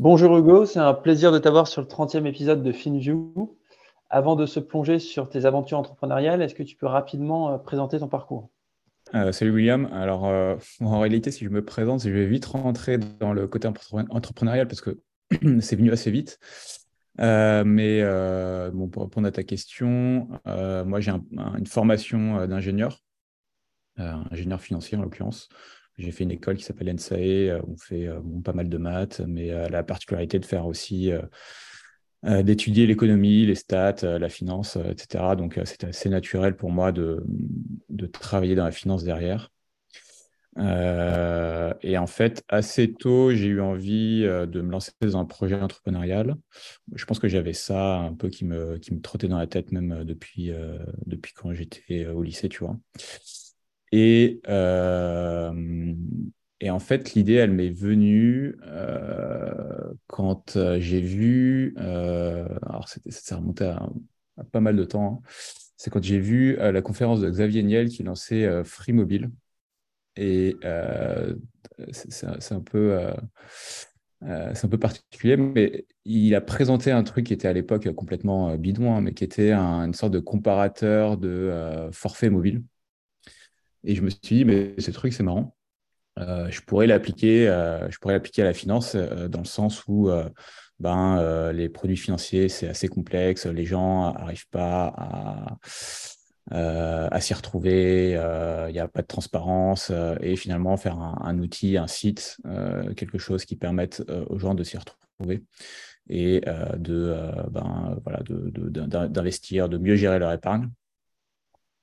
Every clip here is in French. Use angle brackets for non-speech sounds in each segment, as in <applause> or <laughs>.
Bonjour Hugo, c'est un plaisir de t'avoir sur le 30e épisode de FinView. Avant de se plonger sur tes aventures entrepreneuriales, est-ce que tu peux rapidement euh, présenter ton parcours? Euh, Salut William. Alors, euh, en réalité, si je me présente, je vais vite rentrer dans le côté entrepreneurial parce que <clears throat> c'est venu assez vite. mais pour répondre à ta question, moi j'ai une formation d'ingénieur, ingénieur financier en l'occurrence. J'ai fait une école qui s'appelle NSAE, euh, on fait euh, pas mal de maths, mais euh, la particularité de faire aussi d'étudier l'économie, les stats, la finance, etc. Donc, c'était assez naturel pour moi de, travailler dans la finance derrière. et en fait, assez tôt, j'ai eu envie de me lancer dans un projet entrepreneurial. Je pense que j'avais ça un peu qui me, qui me trottait dans la tête même depuis, depuis quand j'étais au lycée, tu vois. Et, euh, et en fait, l'idée, elle m'est venue euh, quand euh, j'ai vu, alors ça remontait à, pas mal de temps, hein. c'est quand j'ai vu la conférence de Xavier Niel qui lançait Free Mobile. Et c'est un peu... c'est un peu particulier, mais il a présenté un truc qui était à l'époque complètement bidon, hein, mais qui était une sorte de comparateur de forfait mobile. Et je me suis dit, mais ce truc, c'est marrant. Euh, je pourrais l'appliquer, euh, je pourrais l'appliquer à la finance euh, dans le sens où ben, les produits financiers, c'est assez complexe, les gens n'arrivent pas à, s'y retrouver, il n'y a pas de transparence, et finalement faire un, outil, un site, quelque chose qui permette aux gens de s'y retrouver et de, ben, voilà, d'investir, de mieux gérer leur épargne.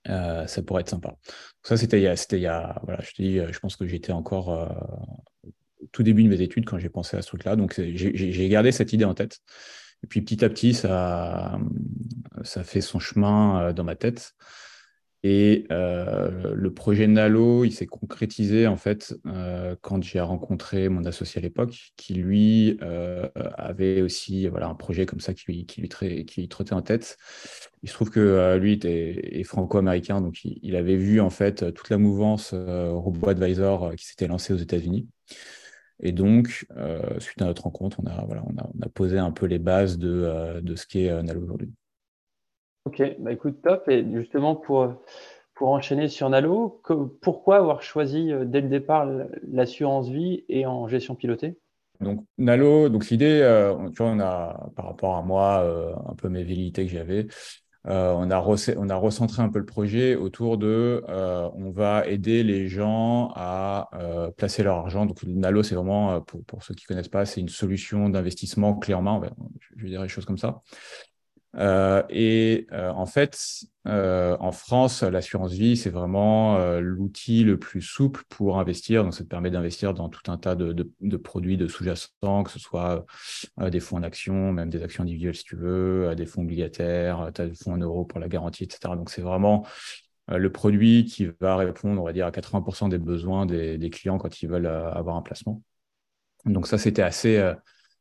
Euh, ça pourrait être sympa. ça, c'était il y a, voilà, je dis, euh, je pense que j'étais encore euh, tout début de mes études quand j'ai pensé à ce truc-là. Donc, j'ai gardé cette idée en tête. Et puis, petit à petit, ça, ça fait son chemin dans ma tête. Et euh, le projet Nalo, il s'est concrétisé en fait euh, quand j'ai rencontré mon associé à l'époque, qui lui euh, avait aussi voilà, un projet comme ça qui lui, qui lui, qui trottait en tête. Il se trouve que lui était, est franco-américain, donc il, avait vu en fait toute la mouvance Robo Advisor qui s'était lancée aux États-Unis. Et donc, suite à notre rencontre, on a, voilà, on a, on a posé un peu les bases de, de ce qu'est Nalo aujourd'hui. Ok, bah écoute, top. Et justement, pour, pour enchaîner sur Nalo, pourquoi avoir choisi euh, dès le départ l'assurance vie et en gestion pilotée? Donc Nalo, donc l'idée, euh, tu vois, on a par rapport à moi, euh, un peu mes velléités que j'avais, on, a on a recentré un peu le projet autour de, on va aider les gens à placer leur argent. Donc Nalo, c'est vraiment, pour, pour, ceux qui ne connaissent pas, c'est une solution d'investissement clé en main, je vais dire les choses comme ça. Euh, et euh, en fait, euh, en France, l'assurance vie, c'est vraiment l'outil le plus souple pour investir. Donc, ça te permet d'investir dans tout un tas de, produits de sous-jacents, que ce soit des fonds en actions, même des actions individuelles si tu veux, des fonds obligataires, tu as des fonds en euros pour la garantie, etc. Donc, c'est vraiment le produit qui va répondre, on va dire, à 80% des besoins des, des, clients quand ils veulent avoir un placement. Donc, ça, c'était assez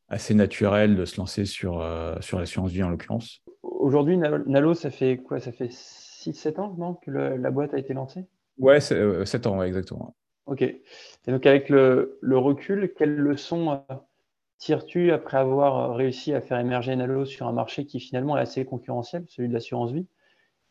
assez naturel de se lancer sur, euh, sur l'assurance vie en l'occurrence. Aujourd'hui, Nalo, ça fait quoi? Ça fait 6-7 ans non, que la boîte a été lancée? Ouais, 7 euh, ans, exactement. Ok. Et donc, avec le, le recul, quelles leçons euh, tires-tu après avoir réussi à faire émerger Nalo sur un marché qui finalement est assez concurrentiel, celui de l'assurance vie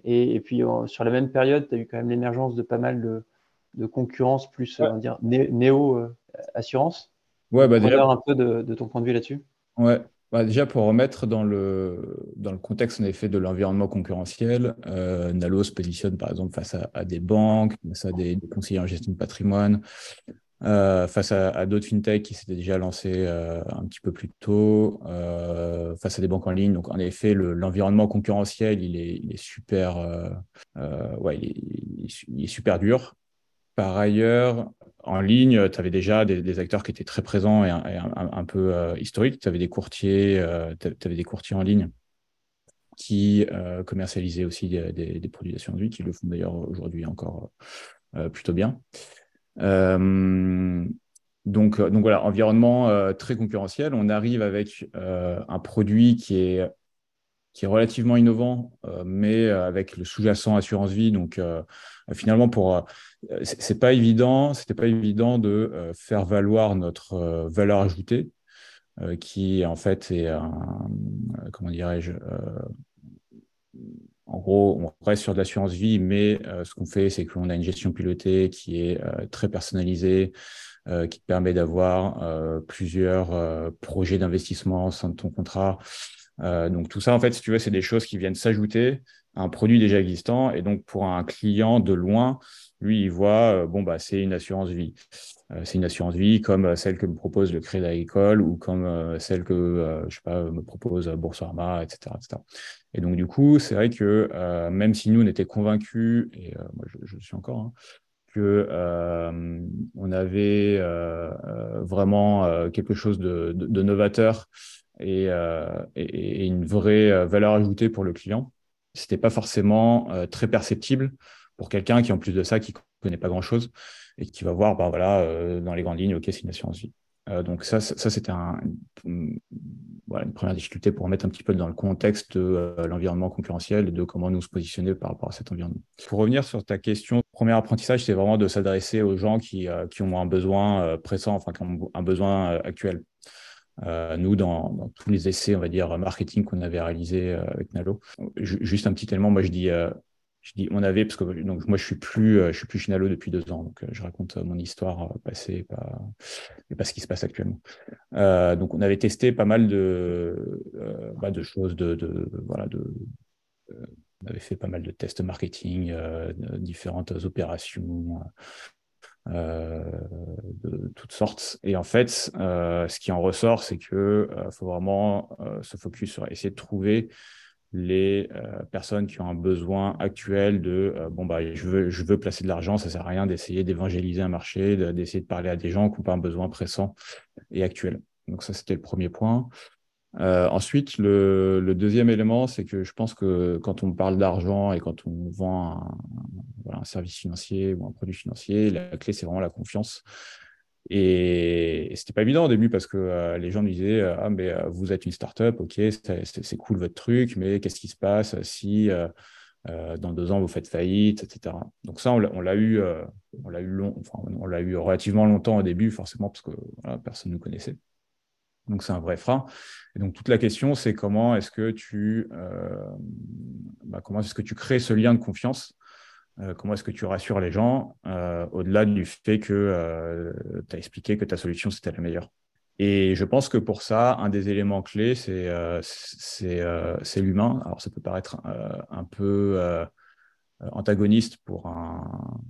et, et, puis, sur la même période, tu as eu quand même l'émergence de pas mal de, de concurrence plus dire, néo-assurance. Ouais, bah déjà. un peu de, ton point de vue là-dessus. Ouais. Bah, déjà, pour remettre dans le, dans le contexte, en effet, de l'environnement concurrentiel, euh, Nalo se positionne, par exemple, face à, des banques, face à des, conseillers en gestion de patrimoine, euh, face à, d'autres fintechs qui s'étaient déjà lancés euh, un petit peu plus tôt, face à des banques en ligne. Donc, en effet, l'environnement concurrentiel, il est, il est super, ouais, il est, super dur. Par ailleurs, en ligne, tu avais déjà des, acteurs qui étaient très présents et un, peu euh, historiques. Tu avais des courtiers, euh, en ligne qui euh, commercialisaient aussi des, produits d'assurance vie, qui le font d'ailleurs aujourd'hui encore plutôt bien. donc, donc voilà, environnement très concurrentiel. On arrive avec un produit qui est qui est relativement innovant, mais avec le sous-jacent assurance vie. Donc, finalement, pour c'est pas évident, c'était pas évident de faire valoir notre valeur ajoutée qui en fait est un, comment dirais-je, en gros, on reste sur de l'assurance vie, mais ce qu'on fait, c'est qu'on a une gestion pilotée qui est très personnalisée, qui te permet d'avoir plusieurs projets d'investissement au sein de ton contrat. Donc tout ça, en fait, si tu veux, c'est des choses qui viennent s'ajouter à un produit déjà existant. Et donc pour un client de loin, lui, il voit, bon, bah, c'est une assurance vie. Euh, c'est une assurance vie comme euh, celle que me propose le Crédit Agricole ou comme euh, celle que je sais pas, me propose Boursorama, etc., etc. Et donc, du coup, c'est vrai que même si nous, on était convaincus, et moi, je, suis encore, hein, que on avait vraiment quelque chose de, novateur et, et, une vraie valeur ajoutée pour le client. C'était pas forcément très perceptible pour quelqu'un qui, en plus de ça, qui connaît pas grand-chose et qui va voir, bah, voilà, euh, dans les grandes lignes, OK, c'est une assurance vie. Euh, donc ça, ça, c'était une première difficulté pour remettre un petit peu dans le contexte de euh, l'environnement concurrentiel et de comment nous se positionner par rapport à cet environnement. Pour revenir sur ta question, premier apprentissage, c'est vraiment de s'adresser aux gens qui, qui, ont un besoin pressant, enfin qui ont un besoin actuel. Nous, dans, tous les essais, on va dire, marketing qu'on avait réalisés avec Nalo, juste un petit élément, moi je dis je dis on avait parce que donc moi je suis plus euh, je suis plus chez Nalo depuis deux ans donc euh, je raconte euh, mon histoire passée pas et pas ce qui se passe actuellement. Donc on avait testé pas mal de bah, de choses de, de voilà on avait fait pas mal de tests marketing différentes opérations de toutes sortes. Et en fait ce qui en ressort c'est que faut vraiment se focus sur essayer de trouver les euh, personnes qui ont un besoin actuel de euh, bon bah je veux je veux placer de l'argent ça sert à rien d'essayer d'évangéliser un marché d'essayer de parler à des gens qui n'ont pas un besoin pressant et actuel. Donc ça c'était le premier point euh, ensuite le, deuxième élément c'est que je pense que quand on parle d'argent et quand on vend un service financier ou un produit financier la clé c'est vraiment la confiance et, c'était pas évident au début parce que euh, les gens me disaient euh, Ah, mais vous êtes une startup, ok, c'est cool votre truc, mais qu'est-ce qui se passe si dans deux ans vous faites faillite, etc. Donc, ça, on l'a eu, on eu, long, enfin, on l'a eu relativement longtemps au début, forcément, parce que personne ne nous connaissait. Donc, c'est un vrai frein. Et donc, toute la question, c'est comment est-ce que tu, bah, comment est-ce que tu crées ce lien de confiance euh, comment est-ce que tu rassures les gens euh, au-delà du fait que euh, tu as expliqué que ta solution, c'était la meilleure Et je pense que pour ça, un des éléments clés, c'est c'est l'humain. Alors, ça peut paraître un peu antagoniste pour un,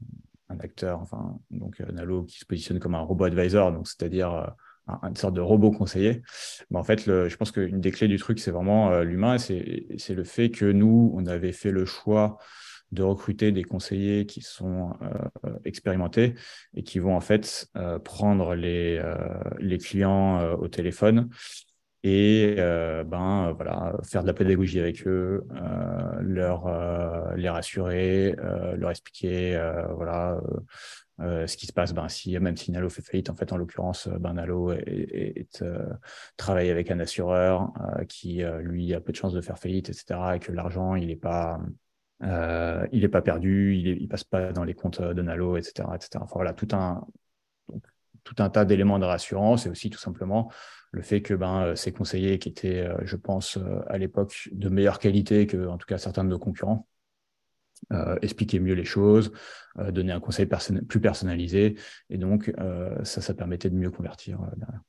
un, acteur, enfin, donc Nalo qui se positionne comme un robot advisor, donc c'est-à-dire une sorte de robot conseiller. Mais en fait, le, je pense qu'une des clés du truc, c'est vraiment l'humain. C'est le fait que nous, on avait fait le choix de recruter des conseillers qui sont euh, expérimentés et qui vont en fait euh, prendre les, euh, les clients au téléphone et ben voilà faire de la pédagogie avec eux, leur les rassurer, leur expliquer voilà ce qui se passe ben si même si Nalo fait faillite en fait en l'occurrence ben Nalo est, travaille avec un assureur qui lui a peu de chances de faire faillite etc et que l'argent il n'est pas euh, n'est pas perdu, il ne passe pas dans les comptes de Nalo, etc. etc. Enfin, voilà, tout un, tout un tas d'éléments de rassurance et aussi tout simplement le fait que ben, euh, ces conseillers qui étaient, euh, je pense, à l'époque de meilleure qualité que, en tout cas, certains de nos concurrents, expliquaient mieux les choses, donner un conseil plus personnalisé. Et donc, ça, ça permettait de mieux convertir derrière.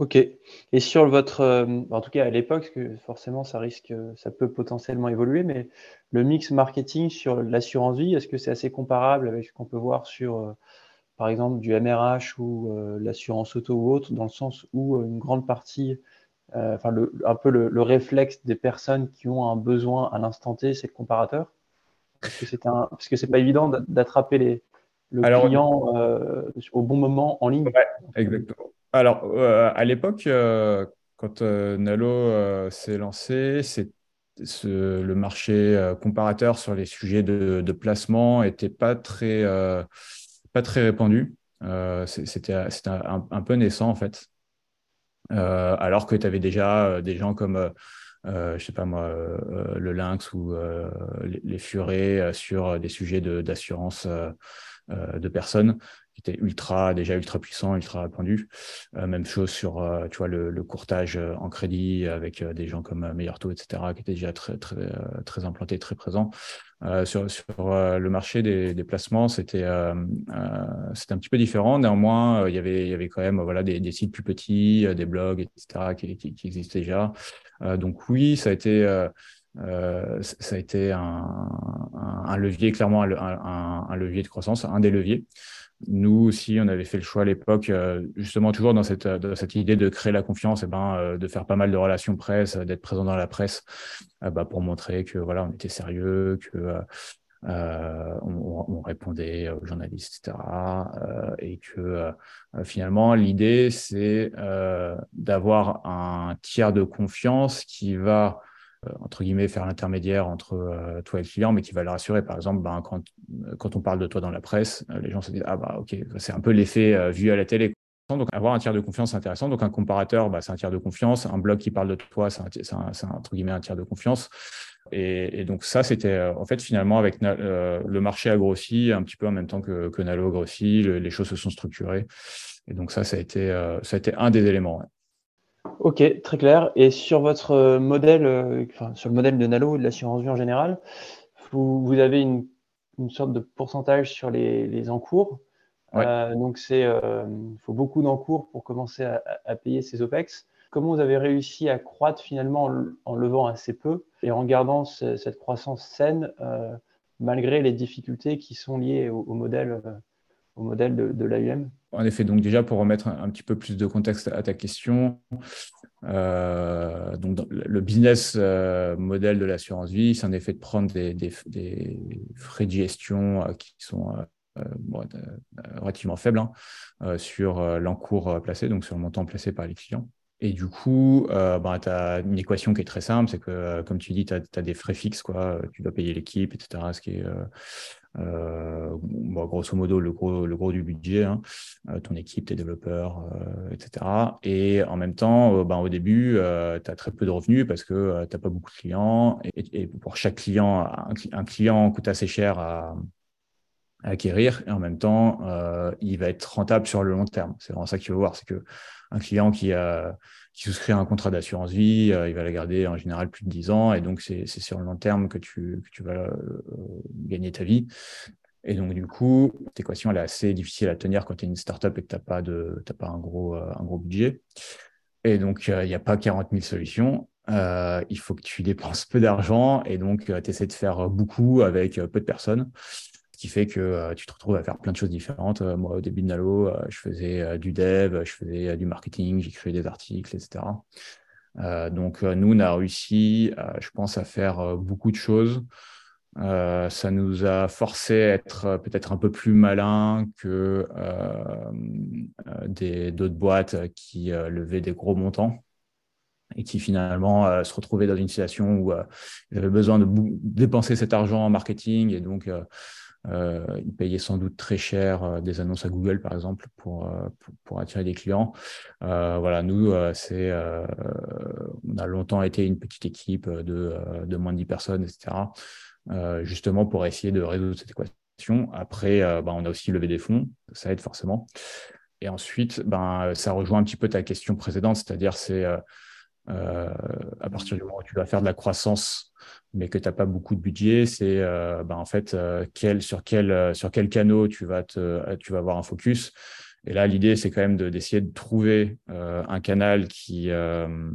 Ok. Et sur votre, euh, en tout cas à l'époque, forcément ça risque, ça peut potentiellement évoluer, mais le mix marketing sur l'assurance vie, est-ce que c'est assez comparable avec ce qu'on peut voir sur, euh, par exemple, du MRH ou euh, l'assurance auto ou autre, dans le sens où une grande partie, enfin un peu le, réflexe des personnes qui ont un besoin à l'instant T, c'est le comparateur? Parce que c'est un, parce que c'est pas évident d'attraper les, le client au bon moment en ligne. Ouais, exactement. Alors, euh, à l'époque, euh, quand euh, Nalo s'est lancé, c'est le marché comparateur sur les sujets de, placement n'était pas très, pas très répandu. C'était un, un, peu naissant, en fait. alors que tu avais déjà des gens comme, je sais pas moi, le Lynx ou les, les, Furets sur des sujets d'assurance de, personnes qui était ultra, déjà ultra puissant, ultra répandu. même chose sur tu vois, le, courtage en crédit avec des gens comme Meilleur Taux, etc., qui étaient déjà très, très, très implantés, très présents. sur, sur le marché des, placements, c'était c'était un petit peu différent. Néanmoins, il y avait, y avait quand même voilà, des, sites plus petits, des blogs, etc., qui, qui, existaient déjà. donc oui, ça a été euh, ça a été un, levier, clairement un, levier de croissance, un des leviers. Nous aussi, on avait fait le choix à l'époque, euh, justement toujours dans cette, cette idée de créer la confiance, et eh ben, euh, de faire pas mal de relations presse, d'être présent dans la presse, bah, pour montrer que voilà, on était sérieux, que on, répondait aux journalistes, etc. et que finalement, l'idée, c'est d'avoir un tiers de confiance qui va euh, entre guillemets, faire l'intermédiaire entre euh, toi et le client, mais qui va le rassurer. Par exemple, ben, quand, euh, quand on parle de toi dans la presse, les gens se disent Ah, bah, ok, c'est un peu l'effet vu à la télé. Donc, avoir un tiers de confiance, c'est intéressant. Donc, un comparateur, bah, c'est un tiers de confiance. Un blog qui parle de toi, c'est un, entre guillemets un tiers de confiance. Et, donc, ça, c'était en fait finalement avec le marché a grossi un petit peu en même temps que, que Nalo grossit, les choses se sont structurées. Et donc, ça, ça a été, ça a été un des éléments. Ok, très clair. Et sur votre euh, modèle, euh, enfin, sur le modèle de Nalo, de l'assurance vie en général, vous, vous avez une, une, sorte de pourcentage sur les, les encours. Euh, donc, il faut beaucoup d'encours pour commencer à, à, payer ces OPEX. Comment vous avez réussi à croître finalement en, en levant assez peu et en gardant cette croissance saine malgré les difficultés qui sont liées au, au modèle au modèle de, de l'AUM En effet, donc déjà pour remettre un, petit peu plus de contexte à ta question, euh, le business euh, modèle de l'assurance vie, c'est en effet de prendre des, frais de gestion euh, qui sont relativement faibles hein, sur l'encours placé, donc sur le montant placé par les clients. Et du coup, bah, tu as une équation qui est très simple, c'est que, comme tu dis, tu as, des frais fixes, quoi. tu dois payer l'équipe, etc., ce qui est grosso modo, le gros, le gros du budget, hein, euh, ton équipe, tes développeurs, euh, etc. Et en même temps, ben, au début, tu as très peu de revenus parce que tu n'as pas beaucoup de clients. Et, pour chaque client, un, client coûte assez cher à, acquérir et en même temps, il va être rentable sur le long terme. C'est vraiment ça qu'il faut voir, c'est que un client qui, a, qui souscrit un contrat d'assurance vie, il va la garder en général plus de 10 ans et donc c'est sur le long terme que tu, que tu vas gagner ta vie. Et donc, du coup, cette équation, elle est assez difficile à tenir quand tu es une startup et que tu n'as pas, de, pas un, gros, un gros budget. Et donc, il n'y a pas 40 000 solutions. il faut que tu dépenses <laughs> peu d'argent et donc tu essaies de faire beaucoup avec peu de personnes qui fait que euh, tu te retrouves à faire plein de choses différentes. Euh, moi, au début de Nalo, euh, je faisais du dev, je faisais du marketing, j'écrivais des articles, etc. donc, nous, on a réussi, je pense, à faire beaucoup de choses. ça nous a forcé à être peut-être un peu plus malin que d'autres boîtes qui levaient des gros montants et qui finalement se retrouvaient dans une situation où ils avaient besoin de dépenser cet argent en marketing et donc euh, ils payaient sans doute très cher euh, des annonces à Google, par exemple, pour, euh, pour, attirer des clients. voilà, nous, c'est, on a longtemps été une petite équipe de, de moins de 10 personnes, etc., justement pour essayer de résoudre cette équation. Après, bah, on a aussi levé des fonds, ça aide forcément. Et ensuite, ben, ça rejoint un petit peu ta question précédente, c'est-à-dire c'est euh, à partir du moment où tu vas faire de la croissance, mais que tu n'as pas beaucoup de budget, c'est euh, ben, en fait euh, sur, quel, sur quel canot tu vas, te, tu vas avoir un focus. Et là, l'idée, c'est quand même d'essayer de, trouver un canal qui ne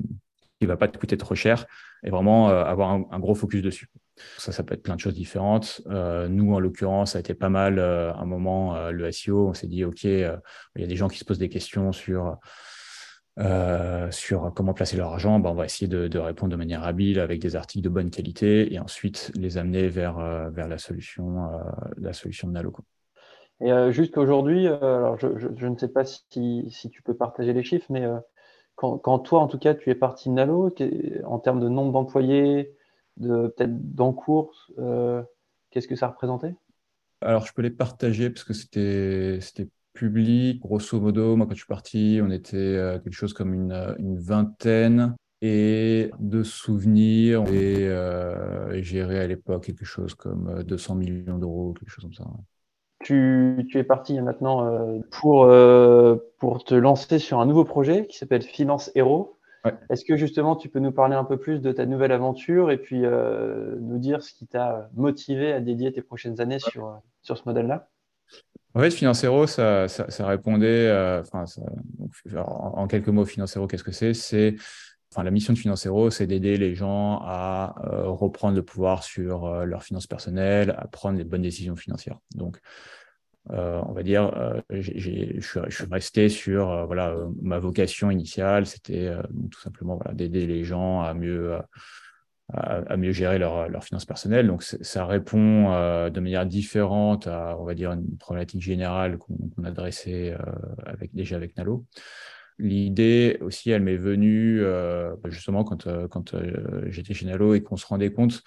va pas te coûter trop cher et vraiment avoir un, gros focus dessus. Ça, ça peut être plein de choses différentes. nous, en l'occurrence, ça a été pas mal un moment, le SEO. On s'est dit, OK, il y a des gens qui se posent des questions sur euh, sur comment placer leur argent, ben, on va essayer de, répondre de manière habile avec des articles de bonne qualité et ensuite les amener vers, euh, vers la, solution, euh, la solution de Nalo. Et jusqu'aujourd'hui, alors je, je, ne sais pas si, si, tu peux partager les chiffres, mais quand, quand, toi, en tout cas, tu es parti de Nalo, en termes de nombre d'employés, de peut-être d'encours, qu'est-ce que ça représentait? Alors, je peux les partager parce que c'était public. Grosso modo, moi, quand je suis parti, on était euh, quelque chose comme une, euh, vingtaine et de souvenirs et, euh, géré à l'époque quelque chose comme 200 millions d'euros, quelque chose comme ça. tu, es parti maintenant euh, pour, pour te lancer sur un nouveau projet qui s'appelle Finance Hero. Est-ce que justement tu peux nous parler un peu plus de ta nouvelle aventure et puis nous dire ce qui t'a motivé à dédier tes prochaines années sur, sur ce modèle-là? En fait, Financero, ça, répondait, en, quelques mots, Financero, qu'est-ce que c'est? C'est la mission de Financero, c'est d'aider les gens à euh, reprendre le pouvoir sur euh, leurs finances personnelles, à prendre les bonnes décisions financières. Donc, euh, on va dire, je suis resté sur voilà, ma vocation initiale, c'était tout simplement voilà, d'aider les gens à mieux, à, mieux gérer leurs finances personnelles. Donc, ça répond de manière différente à, on va dire, une problématique générale qu'on adressait avec, déjà avec Nalo. L'idée aussi, elle m'est venue euh, justement quand, euh, quand euh, j'étais chez Nalo et qu'on se rendait compte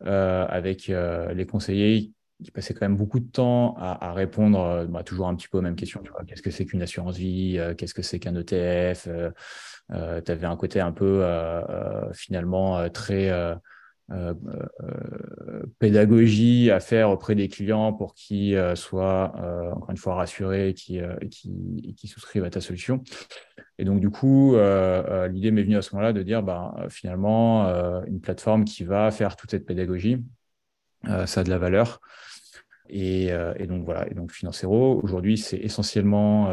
avec les conseillers qui passaient quand même beaucoup de temps à, répondre bah, toujours un petit peu aux mêmes questions. Qu'est-ce que c'est qu'une assurance vie Qu'est-ce que c'est qu'un ETF Tu avais un côté un peu finalement très euh, euh, pédagogie à faire auprès des clients pour qu'ils euh, soient, encore une fois, rassurés et qui, qui, souscrivent à ta solution. Et donc, du coup, l'idée m'est venue à ce moment-là de dire, bah, finalement, une plateforme qui va faire toute cette pédagogie, ça a de la valeur. Et, donc voilà, et donc Financero, aujourd'hui, c'est essentiellement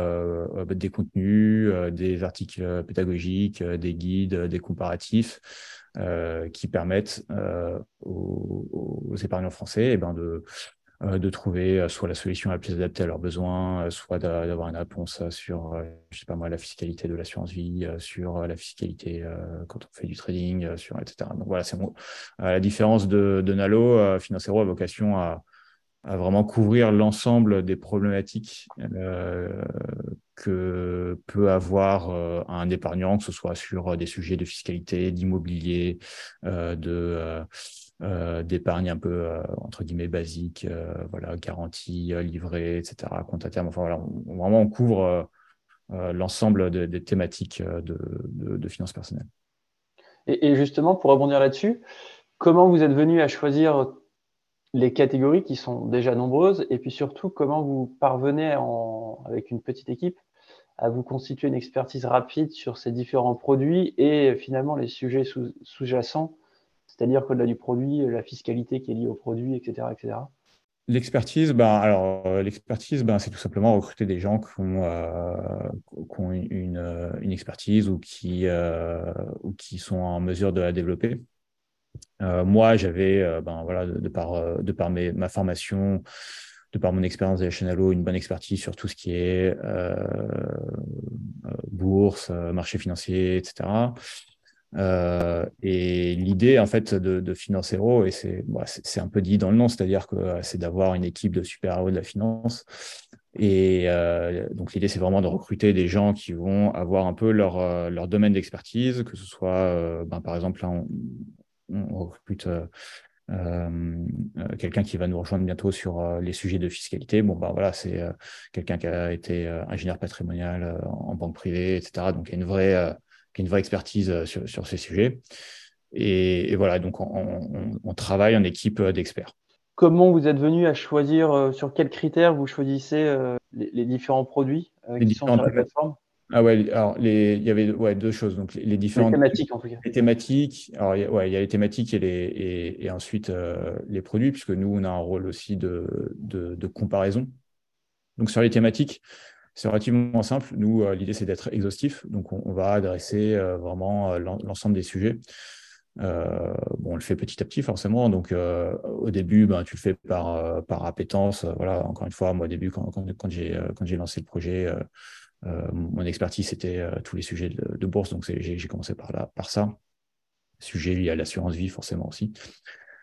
des contenus, des articles pédagogiques, des guides, des comparatifs, euh, qui permettent euh, aux, épargnants français eh ben de, euh, de trouver soit la solution la plus adaptée à leurs besoins, soit d'avoir une réponse sur, je sais pas moi, la fiscalité de l'assurance vie, sur la fiscalité quand on fait du trading, sur etc. Donc voilà, c'est la différence de, de Nalo, Financero a vocation à, vraiment couvrir l'ensemble des problématiques euh, que peut avoir euh, un épargnant, que ce soit sur des sujets de fiscalité, d'immobilier, euh, de d'épargne un peu entre guillemets basique, voilà, garantie, livrée, etc., compte à terme. Enfin voilà, vraiment on couvre l'ensemble des thématiques de, de, finances personnelles. Et justement, pour rebondir là-dessus, comment vous êtes venu à choisir les catégories qui sont déjà nombreuses? Et puis surtout comment vous parvenez avec une petite équipe à vous constituer une expertise rapide sur ces différents produits et finalement les sujets sous-jacents, c'est-à-dire qu'au-delà du produit, la fiscalité qui est liée au produit, etc. etc. L'expertise, ben, alors euh, l'expertise, ben, c'est tout simplement recruter des gens qui ont, euh, une, euh, expertise ou qui, ou qui sont en mesure de la développer. Euh, moi, j'avais, euh, ben, voilà, de, par, euh, de par ma formation, de par mon expérience de la une bonne expertise sur tout ce qui est bourse, marché financier, etc. et l'idée, en fait, de, de Financero, et c'est bah, un peu dit dans le nom, c'est-à-dire que c'est d'avoir une équipe de super-héros de la finance. Et donc, l'idée, c'est vraiment de recruter des gens qui vont avoir un peu leur, leur domaine d'expertise, que ce soit, ben, par exemple, là, on, recrute euh, euh, quelqu'un qui va nous rejoindre bientôt sur euh, les sujets de fiscalité. Bon, bah voilà, c'est quelqu'un qui a été ingénieur patrimonial en banque privée, etc. Donc, il y a une vraie, une vraie expertise sur, ces sujets. Et, voilà, donc on, travaille en équipe d'experts. Comment vous êtes venu à choisir, sur quels critères vous choisissez les, différents produits qui sont sur la plateforme? Ah ouais, alors les, il y avait ouais, deux choses. Donc les, différentes thématiques en tout cas. Les thématiques. Alors il y a, ouais, il y a les thématiques et les et, et ensuite euh, les produits, puisque nous on a un rôle aussi de, de, de comparaison. Donc sur les thématiques, c'est relativement simple. Nous, euh, l'idée c'est d'être exhaustif. Donc on, va adresser euh, vraiment l'ensemble des sujets. bon, on le fait petit à petit forcément. Donc au début, ben, tu le fais par par appétence. voilà, encore une fois, moi au début quand quand, j'ai lancé le projet euh, mon expertise, c'était euh, tous les sujets de, bourse, donc j'ai commencé par, là, par ça. Sujet lié à l'assurance vie, forcément aussi.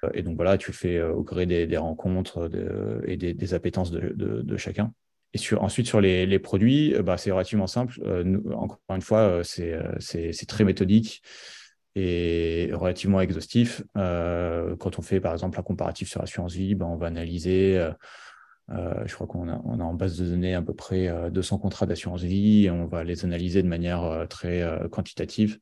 Euh, et donc voilà, tu fais au gré des, rencontres et des, appétences de, chacun. Ensuite, sur les, produits, bah, c'est relativement simple. encore une fois, c'est très méthodique et relativement exhaustif. quand on fait, par exemple, un comparatif sur l'assurance vie, bah, on va analyser euh, je crois qu'on a, on a, en base de données à peu près 200 euh, contrats d'assurance vie et on va les analyser de manière euh, très quantitative.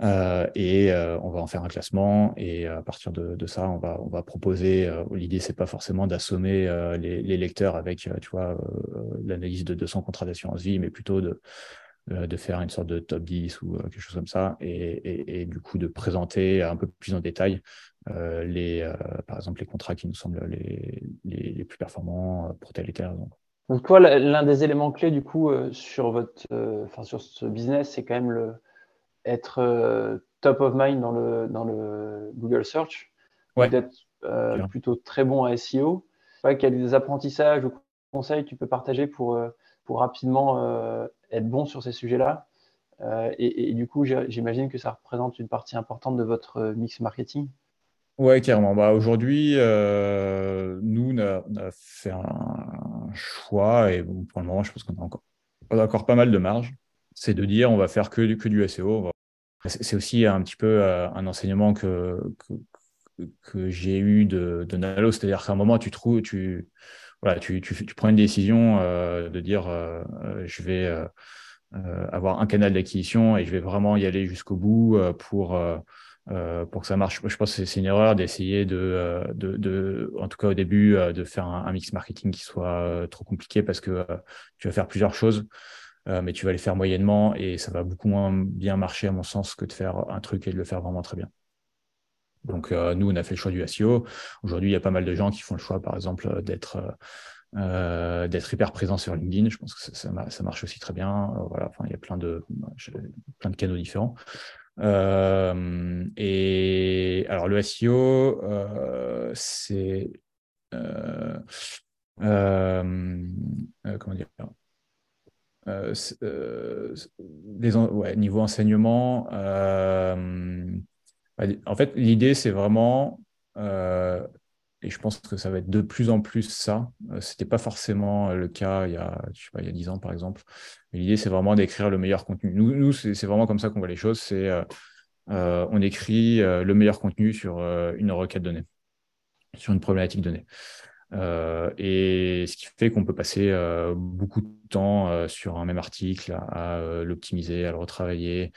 Et on va en faire un classement et à partir de, ça, on va, on va proposer. L'idée, c'est pas forcément d'assommer les, lecteurs avec, tu vois, l'analyse de 200 contrats d'assurance vie, mais plutôt de, de faire une sorte de top 10 ou quelque chose comme ça, et, et, du coup de présenter un peu plus en détail les, par exemple, les contrats qui nous semblent les, les, les plus performants pour telle et telle raison. Donc, toi, l'un des éléments clés du coup sur votre, enfin sur ce business, c'est quand même le, être euh, top of mind dans le, dans le Google Search, d'être euh, plutôt très bon à SEO. Ouais, a des apprentissages ou conseils que tu peux partager pour, euh, pour rapidement être bon sur ces sujets-là. Et, du coup, j'imagine que ça représente une partie importante de votre mix marketing. Oui, carrément. Bah, Aujourd'hui, nous, on a, fait un choix, et pour le moment, je pense qu'on a encore, encore pas mal de marge. C'est de dire on va faire que, du SEO, c'est aussi un petit peu euh, un enseignement que, j'ai eu de, de Nalo, c'est-à-dire qu'à un moment, tu trouves, tu, prends une décision euh, de dire euh, je vais avoir un canal d'acquisition et je vais vraiment y aller jusqu'au bout pour, que ça marche. Je pense que c'est une erreur d'essayer de, de, de, en tout cas au début, de faire un mix marketing qui soit trop compliqué parce que tu vas faire plusieurs choses. Euh, mais tu vas les faire moyennement et ça va beaucoup moins bien marcher à mon sens que de faire un truc et de le faire vraiment très bien. Donc euh, nous, on a fait le choix du SEO. Aujourd'hui, il y a pas mal de gens qui font le choix, par exemple, d'être euh, hyper présent sur LinkedIn. Je pense que ça, ça, marche aussi très bien. voilà, enfin, il y a plein de, plein de canaux différents. et alors le SEO, c'est comment dire? Euh, euh niveau enseignement, euh, en fait, l'idée, c'est vraiment, et je pense que ça va être de plus en plus ça. C'était pas forcément le cas il y a, je sais pas, il y a 10 ans, par exemple. L'idée, c'est vraiment d'écrire le meilleur contenu. Nous, nous c'est vraiment comme ça qu'on voit les choses. C'est on écrit le meilleur contenu sur une requête donnée, sur une problématique donnée. Euh, et ce qui fait qu'on peut passer euh, beaucoup de temps euh, sur un même article à, l'optimiser, à le retravailler.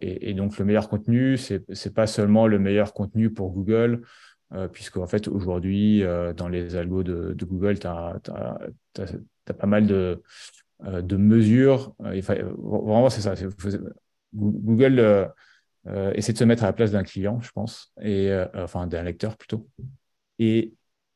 Et, donc le meilleur contenu, c'est n'est pas seulement le meilleur contenu pour Google, puisque en fait aujourd'hui dans les algos de, Google, tu as, pas mal de, de mesures. vraiment, c'est ça. Google essaie de se mettre à la place d'un client, je pense, et enfin d'un lecteur plutôt.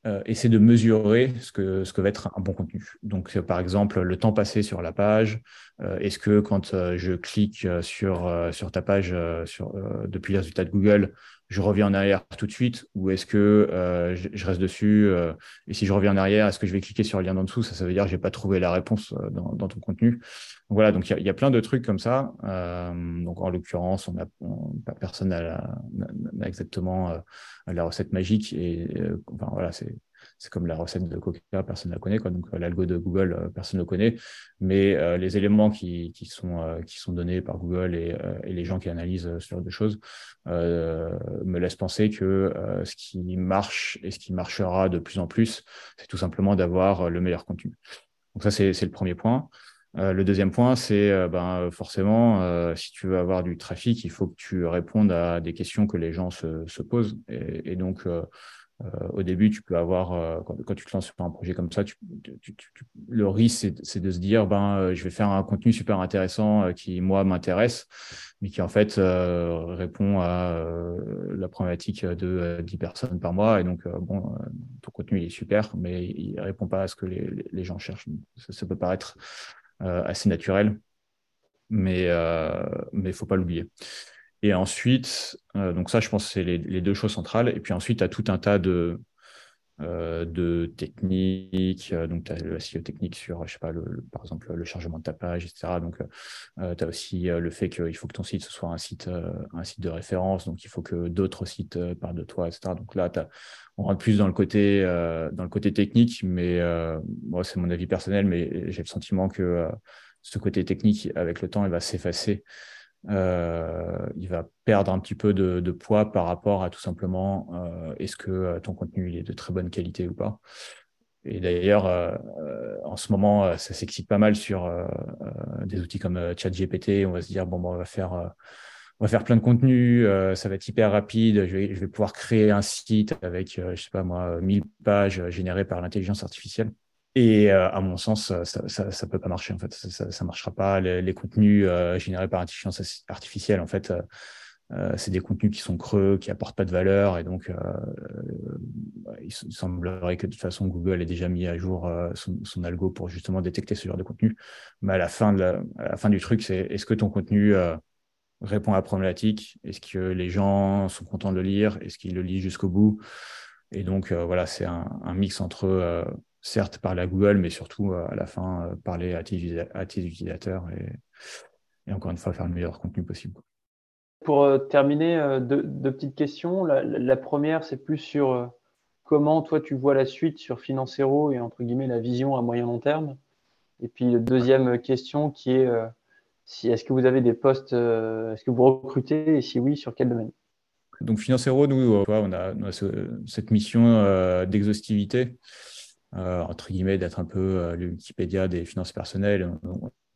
Euh, essayer de mesurer ce que, ce va être un bon contenu. Donc, euh, par exemple, le temps passé sur la page. Euh, est-ce que quand je clique sur, sur ta page sur, depuis les résultats de Google, je reviens en arrière tout de suite ou est-ce que je, reste dessus et si je reviens en arrière, est-ce que je vais cliquer sur le lien d'en dessous? Ça, ça veut dire que je n'ai pas trouvé la réponse dans, dans ton contenu. voilà, donc il y, a plein de trucs comme ça. donc en l'occurrence, on a, personne n'a exactement la recette magique et voilà, c'est c'est comme la recette de Coca, personne ne la connaît. Donc, euh, l'algo de Google, euh, personne ne connaît. Mais euh, les éléments qui, sont, donnés par Google et, les gens qui analysent ce genre de choses me laissent penser que ce qui marche et ce qui marchera de plus en plus, c'est tout simplement d'avoir le meilleur contenu. Donc, ça, c'est le premier point. le deuxième point, c'est ben, forcément, si tu veux avoir du trafic, il faut que tu répondes à des questions que les gens se, se posent. Et donc, euh, au début, tu peux avoir, euh, quand, tu te lances sur un projet comme ça, le risque, c'est de se dire, ben, euh, je vais faire un contenu super intéressant qui, moi, m'intéresse, mais qui, en fait, répond à la problématique de 10 personnes par mois. Et donc, bon, ton contenu, il est super, mais il ne répond pas à ce que les, gens cherchent. Ça, peut paraître assez naturel, mais il ne faut pas l'oublier. Et ensuite, euh, donc ça, je pense que c'est les, deux choses centrales. Et puis ensuite, tu as tout un tas de, euh, de techniques. Euh, donc, tu as le SEO technique sur, je sais pas, le, par exemple, le chargement de ta page, etc. Donc, tu as aussi le fait qu'il faut que ton site soit un site, un site de référence. Donc, il faut que d'autres sites parlent de toi, etc. Donc là, on rentre plus dans le côté, dans le côté technique, mais moi, c'est mon avis personnel, mais j'ai le sentiment que ce côté technique, avec le temps, il va s'effacer. Euh, il va perdre un petit peu de, poids par rapport à tout simplement euh, est-ce que euh, ton contenu il est de très bonne qualité ou pas. Et d'ailleurs, en ce moment, ça s'excite pas mal sur des outils comme ChatGPT. On va se dire, bon, on va faire on va faire plein de contenu, ça va être hyper rapide, je vais, pouvoir créer un site avec, je sais pas moi, 1000 pages générées par l'intelligence artificielle. Et à mon sens, ça ne peut pas marcher en fait. Ça ne marchera pas. Les, contenus générés par l'intelligence artificielle, en fait, euh, c'est des contenus qui sont creux, qui apportent pas de valeur, et donc euh, euh, il, semblerait que de toute façon Google ait déjà mis à jour son, algo pour justement détecter ce genre de contenu. Mais à la fin, de la, fin du truc, c'est est-ce que ton contenu répond à la problématique? Est-ce que les gens sont contents de le lire? Est-ce qu'ils le lisent jusqu'au bout? Et donc voilà, c'est un, mix entre certes parler à Google, mais surtout à la fin parler à tes, à tes utilisateurs et, et, encore une fois faire le meilleur contenu possible. Pour euh, terminer, euh, deux, petites questions. La, première, c'est plus sur euh, comment toi tu vois la suite sur Financero et entre guillemets la vision à moyen long terme. Et puis la deuxième question qui est si, est-ce que vous avez des postes, est-ce que vous recrutez et si oui, sur quel domaine? Donc Financero, nous, on a, cette mission d'exhaustivité, entre guillemets, d'être un peu le Wikipédia des finances personnelles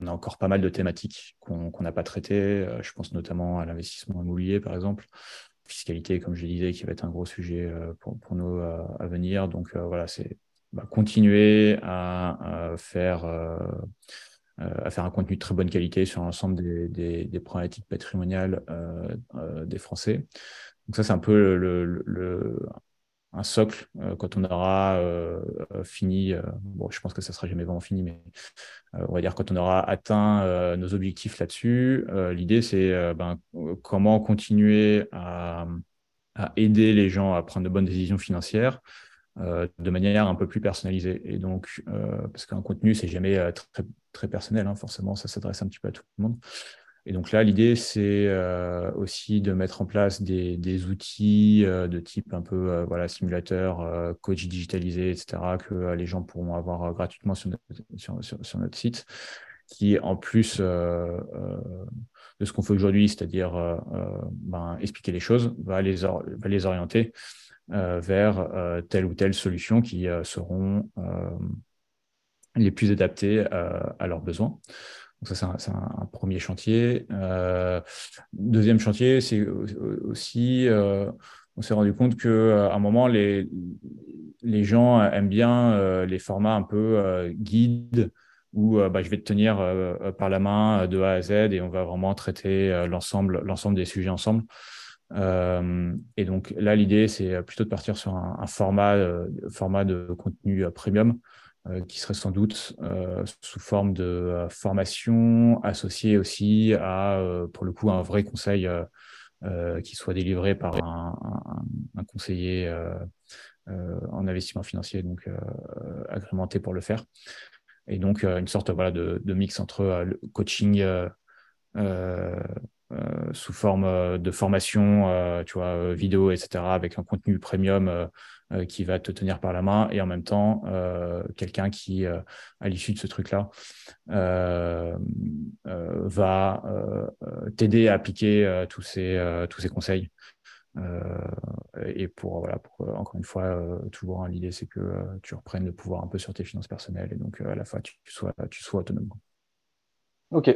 on a encore pas mal de thématiques qu'on n'a pas traitées. Euh, je pense notamment à l'investissement immobilier, par exemple. Fiscalité, comme je disais, qui va être un gros sujet euh, pour, nous euh, à venir. Donc voilà, c'est bah, continuer à, faire, à faire un contenu de très bonne qualité sur l'ensemble des, problématiques patrimoniales des Français. Donc ça, c'est un peu le, un socle euh, quand on aura euh, euh, fini, bon, je pense que ça sera jamais vraiment fini, mais on va dire quand on aura atteint nos objectifs là-dessus, l'idée c'est ben, comment continuer à, aider les gens à prendre de bonnes décisions financières de manière un peu plus personnalisée. Et donc, parce qu'un contenu, c'est jamais très, personnel, hein, forcément, ça s'adresse un petit peu à tout le monde. Et donc là, l'idée, c'est euh, aussi de mettre en place des, outils euh, de type un peu euh, voilà, simulateur, coach digitalisé, etc., que les gens pourront avoir gratuitement sur notre, sur, sur, notre, site, qui, en plus de ce qu'on fait aujourd'hui, c'est-à-dire ben, expliquer les choses, va les, va les orienter vers telle ou telle solution qui seront les plus adaptées à leurs besoins. Donc ça, c'est un, premier chantier. Euh, deuxième chantier, c'est aussi, euh, on s'est rendu compte qu'à euh, un moment, les, les gens aiment bien les formats un peu guides où bah, je vais te tenir par la main de A à Z et on va vraiment traiter l'ensemble, l'ensemble des sujets ensemble. et donc là, l'idée, c'est plutôt de partir sur un, un format, format de contenu premium qui serait sans doute euh, sous forme de euh, formation associée aussi à, pour le coup, un vrai conseil qui soit délivré par un, conseiller en investissement financier, donc agrémenté pour le faire. Et donc, une sorte voilà, de, de mix entre le coaching euh, sous forme euh, de formation, euh, tu vois, vidéo, etc., avec un contenu premium qui va te tenir par la main et en même temps quelqu'un qui, à l'issue de ce truc-là, va t'aider à appliquer tous ces conseils. et pour voilà, encore une fois, toujours hein, l'idée c'est que tu reprennes le pouvoir un peu sur tes finances personnelles et donc à la fois tu sois tu sois autonome. Ok,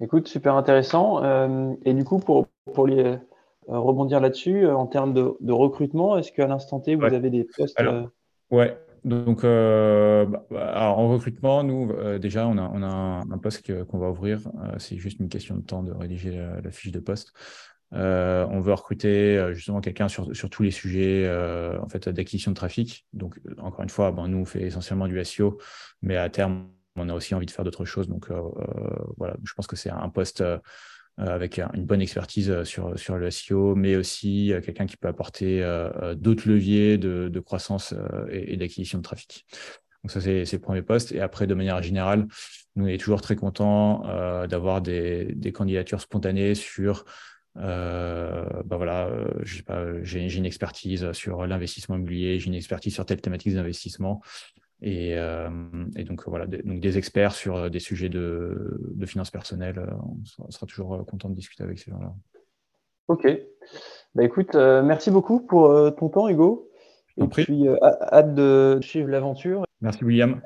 Écoute, super intéressant. Euh, et du coup, pour, pour les, euh, rebondir là-dessus, euh, en termes de, recrutement, est-ce qu'à l'instant T, vous avez des postes alors, Ouais, donc bah, bah, en recrutement, nous, déjà, on a, on a un, poste qu'on va ouvrir. c'est juste une question de temps de rédiger la, fiche de poste. on veut recruter justement quelqu'un sur, sur, tous les sujets en fait, d'acquisition de trafic. Donc, encore une fois, nous, on fait essentiellement du SEO, mais à terme, on a aussi envie de faire d'autres choses. Donc euh, euh, voilà, je pense que c'est un poste euh, avec une bonne expertise sur, sur le SEO, mais aussi quelqu'un qui peut apporter d'autres leviers de, croissance et, d'acquisition de trafic. Donc ça, c'est le premier poste. Et après, de manière générale, nous, est toujours très contents d'avoir des, candidatures spontanées sur bah voilà, j'ai une expertise sur l'investissement immobilier, j'ai une expertise sur telle thématique d'investissement. Et, euh, et, donc voilà, donc des experts sur euh, des sujets de, de finances personnelles. Euh, on sera, toujours content de discuter avec ces gens-là. Ok. Bah écoute, merci beaucoup pour ton temps, Hugo. Et puis hâte de suivre l'aventure. Merci William.